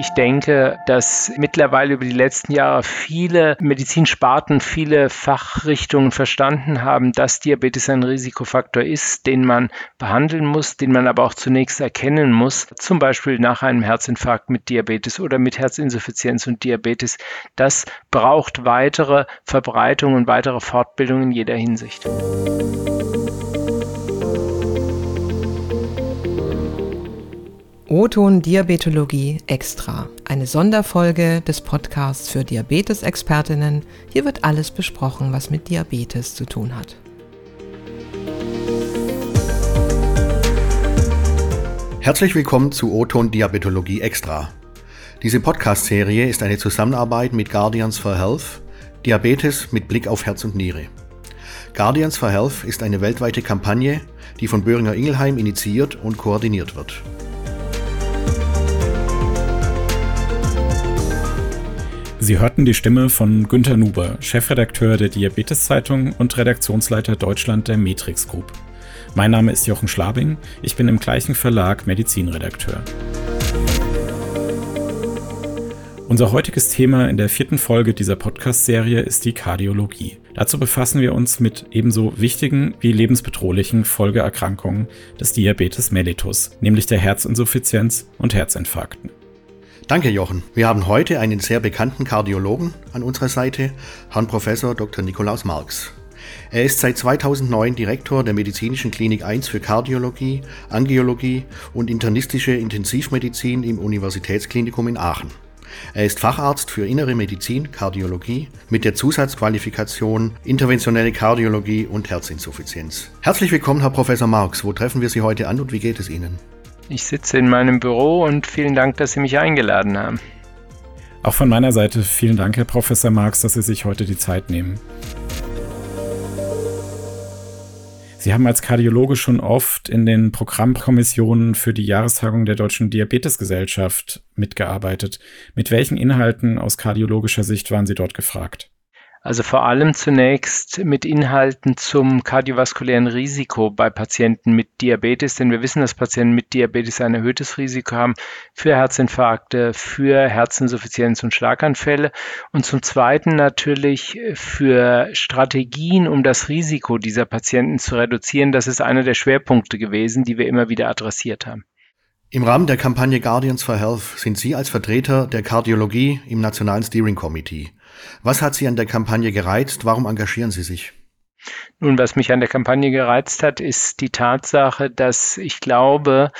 Ich denke, dass mittlerweile über die letzten Jahre viele Medizinsparten, viele Fachrichtungen verstanden haben, dass Diabetes ein Risikofaktor ist, den man behandeln muss, den man aber auch zunächst erkennen muss, zum Beispiel nach einem Herzinfarkt mit Diabetes oder mit Herzinsuffizienz und Diabetes. Das braucht weitere Verbreitung und weitere Fortbildung in jeder Hinsicht. O-Ton Diabetologie Extra, eine Sonderfolge des Podcasts für Diabetesexpertinnen. Hier wird alles besprochen, was mit Diabetes zu tun hat. Herzlich willkommen zu O-Ton Diabetologie Extra. Diese Podcast-Serie ist eine Zusammenarbeit mit Guardians for Health, Diabetes mit Blick auf Herz und Niere. Guardians for Health ist eine weltweite Kampagne, die von Böhringer Ingelheim initiiert und koordiniert wird. Sie hörten die Stimme von Günter Nuber, Chefredakteur der Diabetes-Zeitung und Redaktionsleiter Deutschland der Matrix Group. Mein Name ist Jochen Schlabing, ich bin im gleichen Verlag Medizinredakteur. Unser heutiges Thema in der vierten Folge dieser Podcast-Serie ist die Kardiologie. Dazu befassen wir uns mit ebenso wichtigen wie lebensbedrohlichen Folgeerkrankungen des Diabetes mellitus, nämlich der Herzinsuffizienz und Herzinfarkten. Danke, Jochen. Wir haben heute einen sehr bekannten Kardiologen an unserer Seite, Herrn Professor Dr. Nikolaus Marx. Er ist seit 2009 Direktor der Medizinischen Klinik 1 für Kardiologie, Angiologie und internistische Intensivmedizin im Universitätsklinikum in Aachen. Er ist Facharzt für Innere Medizin, Kardiologie mit der Zusatzqualifikation Interventionelle Kardiologie und Herzinsuffizienz. Herzlich willkommen, Herr Professor Marx. Wo treffen wir Sie heute an und wie geht es Ihnen? Ich sitze in meinem Büro und vielen Dank, dass Sie mich eingeladen haben. Auch von meiner Seite vielen Dank, Herr Professor Marx, dass Sie sich heute die Zeit nehmen. Sie haben als Kardiologe schon oft in den Programmkommissionen für die Jahrestagung der Deutschen Diabetesgesellschaft mitgearbeitet. Mit welchen Inhalten aus kardiologischer Sicht waren Sie dort gefragt? Also vor allem zunächst mit Inhalten zum kardiovaskulären Risiko bei Patienten mit Diabetes, denn wir wissen, dass Patienten mit Diabetes ein erhöhtes Risiko haben für Herzinfarkte, für Herzinsuffizienz und Schlaganfälle und zum Zweiten natürlich für Strategien, um das Risiko dieser Patienten zu reduzieren. Das ist einer der Schwerpunkte gewesen, die wir immer wieder adressiert haben. Im Rahmen der Kampagne Guardians for Health sind Sie als Vertreter der Kardiologie im Nationalen Steering Committee. Was hat Sie an der Kampagne gereizt? Warum engagieren Sie sich? Nun, was mich an der Kampagne gereizt hat, ist die Tatsache, dass ich glaube,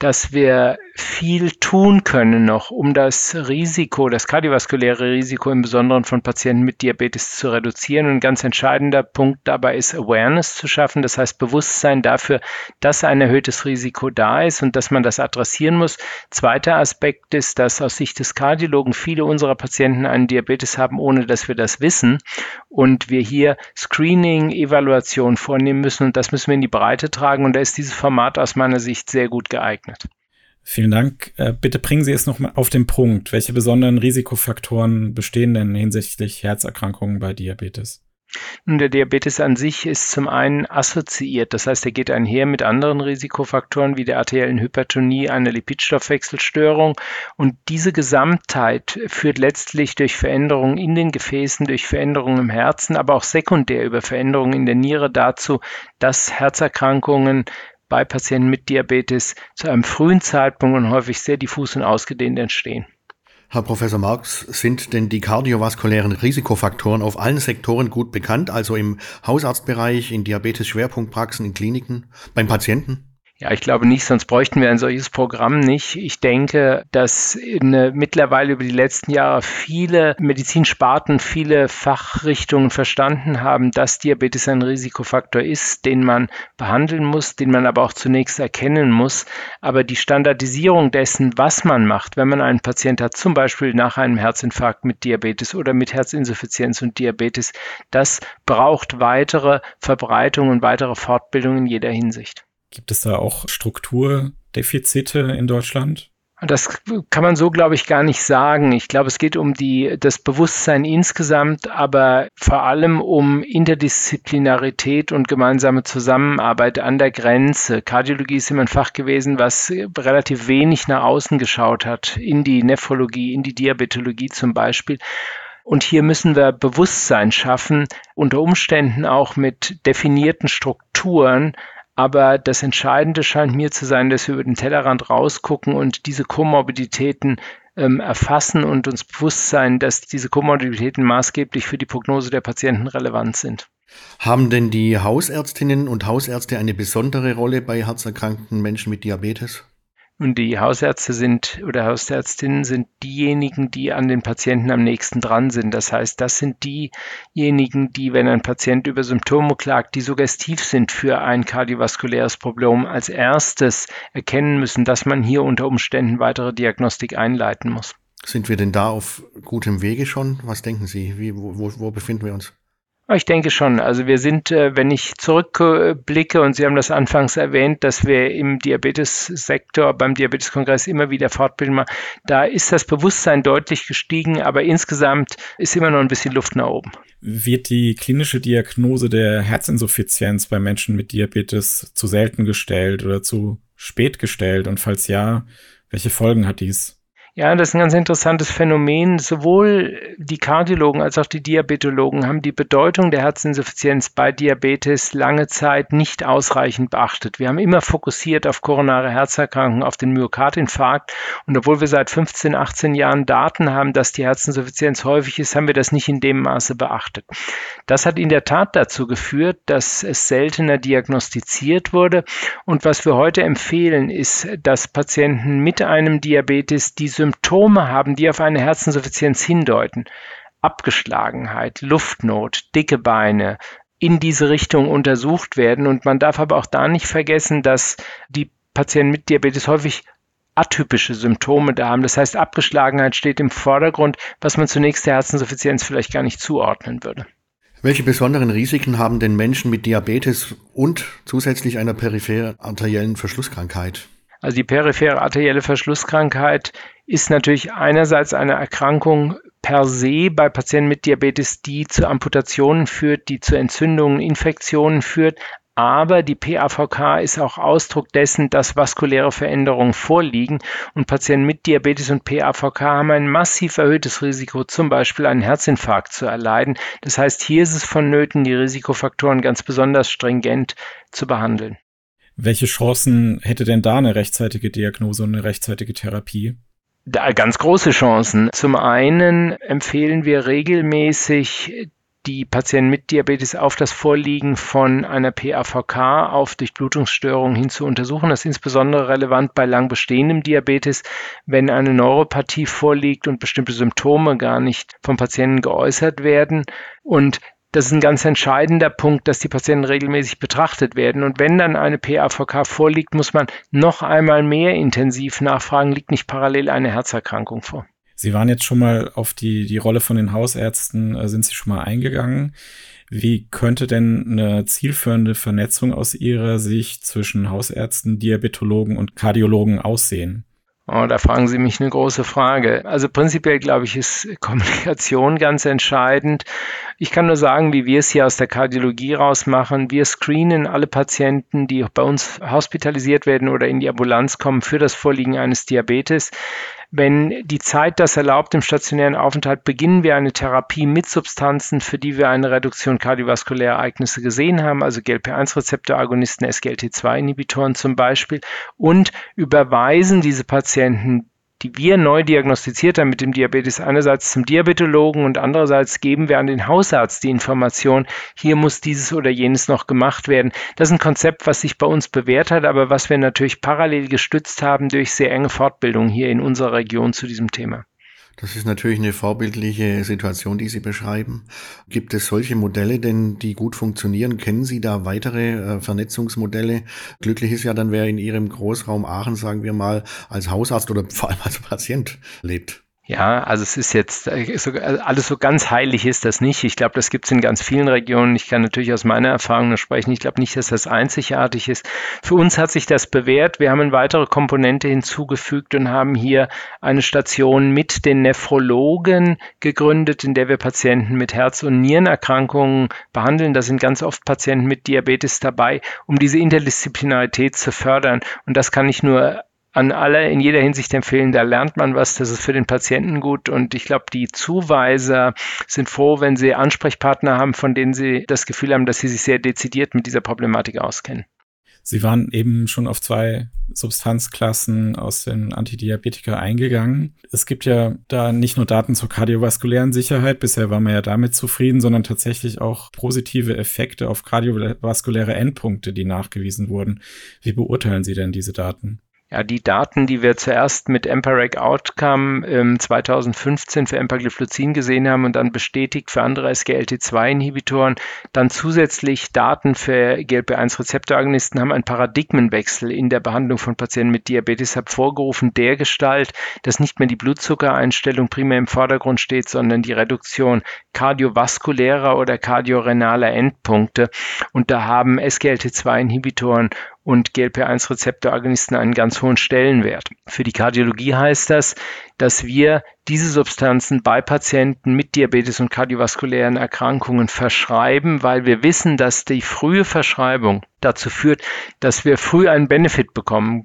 dass wir viel tun können noch, um das Risiko, das kardiovaskuläre Risiko im Besonderen von Patienten mit Diabetes zu reduzieren. Und ein ganz entscheidender Punkt dabei ist Awareness zu schaffen, das heißt Bewusstsein dafür, dass ein erhöhtes Risiko da ist und dass man das adressieren muss. Zweiter Aspekt ist, dass aus Sicht des Kardiologen viele unserer Patienten einen Diabetes haben, ohne dass wir das wissen. Und wir hier Screening, Evaluation vornehmen müssen. Und das müssen wir in die Breite tragen. Und da ist dieses Format aus meiner Sicht sehr gut geeignet geeignet. Vielen Dank. Äh, bitte bringen Sie es noch mal auf den Punkt. Welche besonderen Risikofaktoren bestehen denn hinsichtlich Herzerkrankungen bei Diabetes? Nun, der Diabetes an sich ist zum einen assoziiert, das heißt, er geht einher mit anderen Risikofaktoren wie der arteriellen Hypertonie, einer Lipidstoffwechselstörung. Und diese Gesamtheit führt letztlich durch Veränderungen in den Gefäßen, durch Veränderungen im Herzen, aber auch sekundär über Veränderungen in der Niere dazu, dass Herzerkrankungen bei Patienten mit Diabetes zu einem frühen Zeitpunkt und häufig sehr diffus und ausgedehnt entstehen. Herr Professor Marx, sind denn die kardiovaskulären Risikofaktoren auf allen Sektoren gut bekannt, also im Hausarztbereich, in Diabetes-Schwerpunktpraxen, in Kliniken, beim Patienten? Ja, ich glaube nicht, sonst bräuchten wir ein solches Programm nicht. Ich denke, dass in, mittlerweile über die letzten Jahre viele Medizinsparten, viele Fachrichtungen verstanden haben, dass Diabetes ein Risikofaktor ist, den man behandeln muss, den man aber auch zunächst erkennen muss. Aber die Standardisierung dessen, was man macht, wenn man einen Patient hat, zum Beispiel nach einem Herzinfarkt mit Diabetes oder mit Herzinsuffizienz und Diabetes, das braucht weitere Verbreitung und weitere Fortbildung in jeder Hinsicht. Gibt es da auch Strukturdefizite in Deutschland? Das kann man so, glaube ich, gar nicht sagen. Ich glaube, es geht um die, das Bewusstsein insgesamt, aber vor allem um Interdisziplinarität und gemeinsame Zusammenarbeit an der Grenze. Kardiologie ist immer ein Fach gewesen, was relativ wenig nach außen geschaut hat, in die Nephrologie, in die Diabetologie zum Beispiel. Und hier müssen wir Bewusstsein schaffen, unter Umständen auch mit definierten Strukturen, aber das Entscheidende scheint mir zu sein, dass wir über den Tellerrand rausgucken und diese Komorbiditäten ähm, erfassen und uns bewusst sein, dass diese Komorbiditäten maßgeblich für die Prognose der Patienten relevant sind. Haben denn die Hausärztinnen und Hausärzte eine besondere Rolle bei herzerkrankten Menschen mit Diabetes? Und die Hausärzte sind oder Hausärztinnen sind diejenigen, die an den Patienten am nächsten dran sind. Das heißt, das sind diejenigen, die, wenn ein Patient über Symptome klagt, die suggestiv sind für ein kardiovaskuläres Problem, als erstes erkennen müssen, dass man hier unter Umständen weitere Diagnostik einleiten muss. Sind wir denn da auf gutem Wege schon? Was denken Sie? Wie, wo, wo befinden wir uns? Ich denke schon. Also wir sind, äh, wenn ich zurückblicke, und Sie haben das anfangs erwähnt, dass wir im Diabetessektor, beim Diabeteskongress immer wieder Fortbildung machen, da ist das Bewusstsein deutlich gestiegen, aber insgesamt ist immer noch ein bisschen Luft nach oben. Wird die klinische Diagnose der Herzinsuffizienz bei Menschen mit Diabetes zu selten gestellt oder zu spät gestellt? Und falls ja, welche Folgen hat dies? Ja, das ist ein ganz interessantes Phänomen. Sowohl die Kardiologen als auch die Diabetologen haben die Bedeutung der Herzinsuffizienz bei Diabetes lange Zeit nicht ausreichend beachtet. Wir haben immer fokussiert auf koronare Herzerkrankungen, auf den Myokardinfarkt. Und obwohl wir seit 15, 18 Jahren Daten haben, dass die Herzinsuffizienz häufig ist, haben wir das nicht in dem Maße beachtet. Das hat in der Tat dazu geführt, dass es seltener diagnostiziert wurde. Und was wir heute empfehlen, ist, dass Patienten mit einem Diabetes die Symptome Symptome haben, die auf eine Herzinsuffizienz hindeuten, Abgeschlagenheit, Luftnot, dicke Beine, in diese Richtung untersucht werden. Und man darf aber auch da nicht vergessen, dass die Patienten mit Diabetes häufig atypische Symptome da haben. Das heißt, Abgeschlagenheit steht im Vordergrund, was man zunächst der Herzinsuffizienz vielleicht gar nicht zuordnen würde. Welche besonderen Risiken haben denn Menschen mit Diabetes und zusätzlich einer peripher arteriellen Verschlusskrankheit? Also die periphere arterielle Verschlusskrankheit ist natürlich einerseits eine Erkrankung per se bei Patienten mit Diabetes, die zu Amputationen führt, die zu Entzündungen, Infektionen führt. Aber die PAVK ist auch Ausdruck dessen, dass vaskuläre Veränderungen vorliegen und Patienten mit Diabetes und PAVK haben ein massiv erhöhtes Risiko, zum Beispiel einen Herzinfarkt zu erleiden. Das heißt, hier ist es vonnöten, die Risikofaktoren ganz besonders stringent zu behandeln. Welche Chancen hätte denn da eine rechtzeitige Diagnose und eine rechtzeitige Therapie? Da ganz große Chancen. Zum einen empfehlen wir regelmäßig die Patienten mit Diabetes auf das Vorliegen von einer PAVK auf Durchblutungsstörungen hin zu untersuchen. Das ist insbesondere relevant bei lang bestehendem Diabetes, wenn eine Neuropathie vorliegt und bestimmte Symptome gar nicht vom Patienten geäußert werden. Und das ist ein ganz entscheidender Punkt, dass die Patienten regelmäßig betrachtet werden. Und wenn dann eine PAVK vorliegt, muss man noch einmal mehr intensiv nachfragen, liegt nicht parallel eine Herzerkrankung vor. Sie waren jetzt schon mal auf die, die Rolle von den Hausärzten, äh, sind Sie schon mal eingegangen. Wie könnte denn eine zielführende Vernetzung aus Ihrer Sicht zwischen Hausärzten, Diabetologen und Kardiologen aussehen? Oh, da fragen Sie mich eine große Frage. Also prinzipiell glaube ich, ist Kommunikation ganz entscheidend. Ich kann nur sagen, wie wir es hier aus der Kardiologie raus machen. Wir screenen alle Patienten, die bei uns hospitalisiert werden oder in die Ambulanz kommen für das Vorliegen eines Diabetes. Wenn die Zeit das erlaubt im stationären Aufenthalt, beginnen wir eine Therapie mit Substanzen, für die wir eine Reduktion kardiovaskulärer Ereignisse gesehen haben, also GLP-1-Rezeptoragonisten, SGLT2-Inhibitoren zum Beispiel, und überweisen diese Patienten die wir neu diagnostiziert haben mit dem Diabetes, einerseits zum Diabetologen und andererseits geben wir an den Hausarzt die Information, hier muss dieses oder jenes noch gemacht werden. Das ist ein Konzept, was sich bei uns bewährt hat, aber was wir natürlich parallel gestützt haben durch sehr enge Fortbildung hier in unserer Region zu diesem Thema. Das ist natürlich eine vorbildliche Situation, die Sie beschreiben. Gibt es solche Modelle denn, die gut funktionieren? Kennen Sie da weitere äh, Vernetzungsmodelle? Glücklich ist ja dann, wer in Ihrem Großraum Aachen, sagen wir mal, als Hausarzt oder vor allem als Patient lebt. Ja, also es ist jetzt äh, also alles so ganz heilig ist das nicht. Ich glaube, das gibt es in ganz vielen Regionen. Ich kann natürlich aus meiner Erfahrung nur sprechen. Ich glaube nicht, dass das einzigartig ist. Für uns hat sich das bewährt. Wir haben eine weitere Komponente hinzugefügt und haben hier eine Station mit den Nephrologen gegründet, in der wir Patienten mit Herz- und Nierenerkrankungen behandeln. Da sind ganz oft Patienten mit Diabetes dabei, um diese Interdisziplinarität zu fördern. Und das kann ich nur an alle in jeder Hinsicht empfehlen. Da lernt man was, das ist für den Patienten gut. Und ich glaube, die Zuweiser sind froh, wenn sie Ansprechpartner haben, von denen sie das Gefühl haben, dass sie sich sehr dezidiert mit dieser Problematik auskennen. Sie waren eben schon auf zwei Substanzklassen aus den Antidiabetika eingegangen. Es gibt ja da nicht nur Daten zur kardiovaskulären Sicherheit, bisher war man ja damit zufrieden, sondern tatsächlich auch positive Effekte auf kardiovaskuläre Endpunkte, die nachgewiesen wurden. Wie beurteilen Sie denn diese Daten? Ja, die Daten, die wir zuerst mit Empiric Outcome ähm, 2015 für Empagliflozin gesehen haben und dann bestätigt für andere SGLT2-Inhibitoren, dann zusätzlich Daten für GLP-1-Rezeptoragonisten haben einen Paradigmenwechsel in der Behandlung von Patienten mit Diabetes hervorgerufen, der Gestalt, dass nicht mehr die Blutzuckereinstellung primär im Vordergrund steht, sondern die Reduktion kardiovaskulärer oder kardiorenaler Endpunkte. Und da haben SGLT2-Inhibitoren und GLP-1-Rezeptoragonisten einen ganz hohen Stellenwert. Für die Kardiologie heißt das, dass wir diese Substanzen bei Patienten mit Diabetes und kardiovaskulären Erkrankungen verschreiben, weil wir wissen, dass die frühe Verschreibung dazu führt, dass wir früh einen Benefit bekommen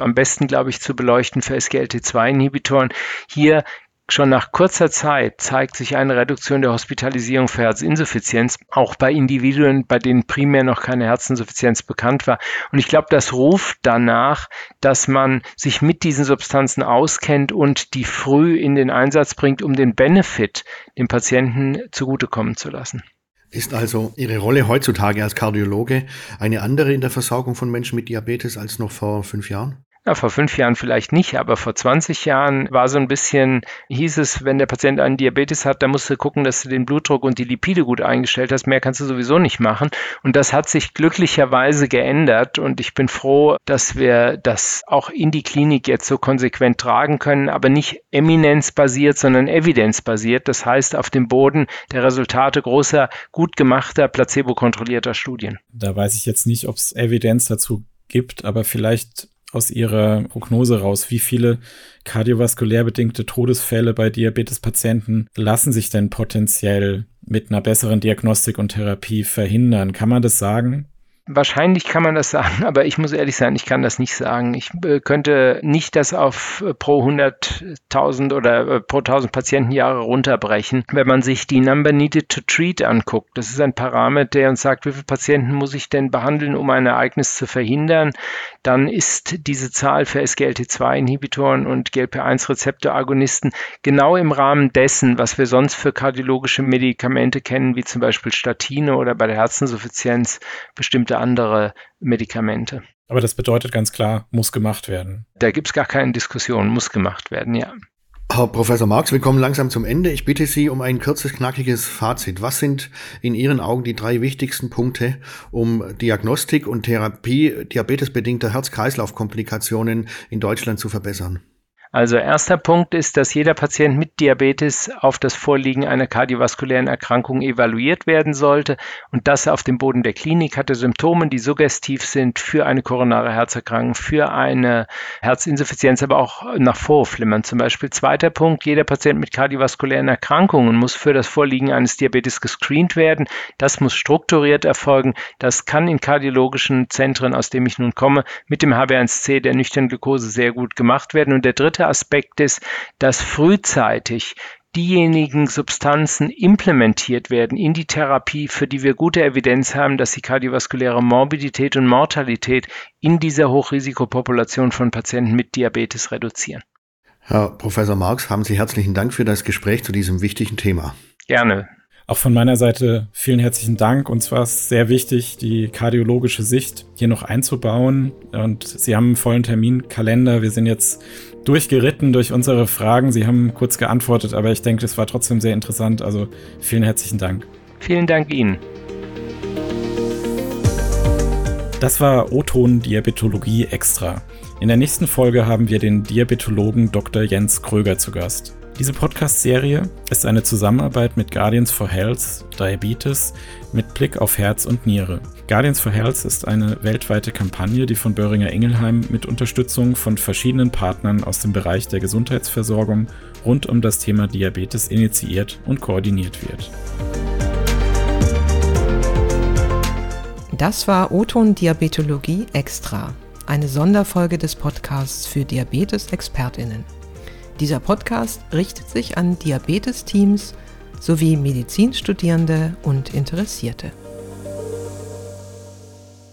am besten, glaube ich, zu beleuchten für SGLT2-Inhibitoren. Hier Schon nach kurzer Zeit zeigt sich eine Reduktion der Hospitalisierung für Herzinsuffizienz, auch bei Individuen, bei denen primär noch keine Herzinsuffizienz bekannt war. Und ich glaube, das ruft danach, dass man sich mit diesen Substanzen auskennt und die früh in den Einsatz bringt, um den Benefit dem Patienten zugutekommen zu lassen. Ist also Ihre Rolle heutzutage als Kardiologe eine andere in der Versorgung von Menschen mit Diabetes als noch vor fünf Jahren? Ja, vor fünf Jahren vielleicht nicht, aber vor 20 Jahren war so ein bisschen, hieß es, wenn der Patient einen Diabetes hat, dann musst du gucken, dass du den Blutdruck und die Lipide gut eingestellt hast. Mehr kannst du sowieso nicht machen. Und das hat sich glücklicherweise geändert. Und ich bin froh, dass wir das auch in die Klinik jetzt so konsequent tragen können, aber nicht eminenzbasiert, sondern evidenzbasiert. Das heißt, auf dem Boden der Resultate großer, gut gemachter, placebo-kontrollierter Studien. Da weiß ich jetzt nicht, ob es Evidenz dazu gibt, aber vielleicht aus Ihrer Prognose raus, wie viele kardiovaskulär bedingte Todesfälle bei Diabetespatienten lassen sich denn potenziell mit einer besseren Diagnostik und Therapie verhindern? Kann man das sagen? Wahrscheinlich kann man das sagen, aber ich muss ehrlich sein, ich kann das nicht sagen. Ich äh, könnte nicht das auf äh, pro 100.000 oder äh, pro 1000 Patientenjahre runterbrechen. Wenn man sich die Number Needed to Treat anguckt, das ist ein Parameter, der uns sagt, wie viele Patienten muss ich denn behandeln, um ein Ereignis zu verhindern, dann ist diese Zahl für SGLT2-Inhibitoren und GLP-1-Rezeptoragonisten genau im Rahmen dessen, was wir sonst für kardiologische Medikamente kennen, wie zum Beispiel Statine oder bei der Herzinsuffizienz bestimmte andere Medikamente. Aber das bedeutet ganz klar, muss gemacht werden. Da gibt es gar keine Diskussion, muss gemacht werden, ja. Herr Professor Marx, wir kommen langsam zum Ende. Ich bitte Sie um ein kurzes, knackiges Fazit. Was sind in Ihren Augen die drei wichtigsten Punkte, um Diagnostik und Therapie diabetesbedingter Herz-Kreislauf-Komplikationen in Deutschland zu verbessern? Also erster Punkt ist, dass jeder Patient mit Diabetes auf das Vorliegen einer kardiovaskulären Erkrankung evaluiert werden sollte und das auf dem Boden der Klinik hatte Symptome, die suggestiv sind für eine koronare Herzerkrankung, für eine Herzinsuffizienz, aber auch nach Vorflimmern zum Beispiel. Zweiter Punkt, jeder Patient mit kardiovaskulären Erkrankungen muss für das Vorliegen eines Diabetes gescreent werden. Das muss strukturiert erfolgen. Das kann in kardiologischen Zentren, aus dem ich nun komme, mit dem HB1C der nüchternen Glukose sehr gut gemacht werden. Und der dritte dritte Aspekt ist, dass frühzeitig diejenigen Substanzen implementiert werden in die Therapie, für die wir gute Evidenz haben, dass sie kardiovaskuläre Morbidität und Mortalität in dieser Hochrisikopopulation von Patienten mit Diabetes reduzieren. Herr Professor Marx, haben Sie herzlichen Dank für das Gespräch zu diesem wichtigen Thema. Gerne. Auch von meiner Seite vielen herzlichen Dank. Und zwar ist sehr wichtig, die kardiologische Sicht hier noch einzubauen. Und Sie haben einen vollen Terminkalender. Wir sind jetzt durchgeritten durch unsere Fragen. Sie haben kurz geantwortet, aber ich denke, es war trotzdem sehr interessant. Also vielen herzlichen Dank. Vielen Dank Ihnen. Das war O-Ton Diabetologie extra. In der nächsten Folge haben wir den Diabetologen Dr. Jens Kröger zu Gast. Diese Podcast-Serie ist eine Zusammenarbeit mit Guardians for Health Diabetes mit Blick auf Herz und Niere. Guardians for Health ist eine weltweite Kampagne, die von Böhringer Ingelheim mit Unterstützung von verschiedenen Partnern aus dem Bereich der Gesundheitsversorgung rund um das Thema Diabetes initiiert und koordiniert wird. Das war Oton Diabetologie Extra, eine Sonderfolge des Podcasts für Diabetes-ExpertInnen. Dieser Podcast richtet sich an Diabetes-Teams sowie Medizinstudierende und Interessierte.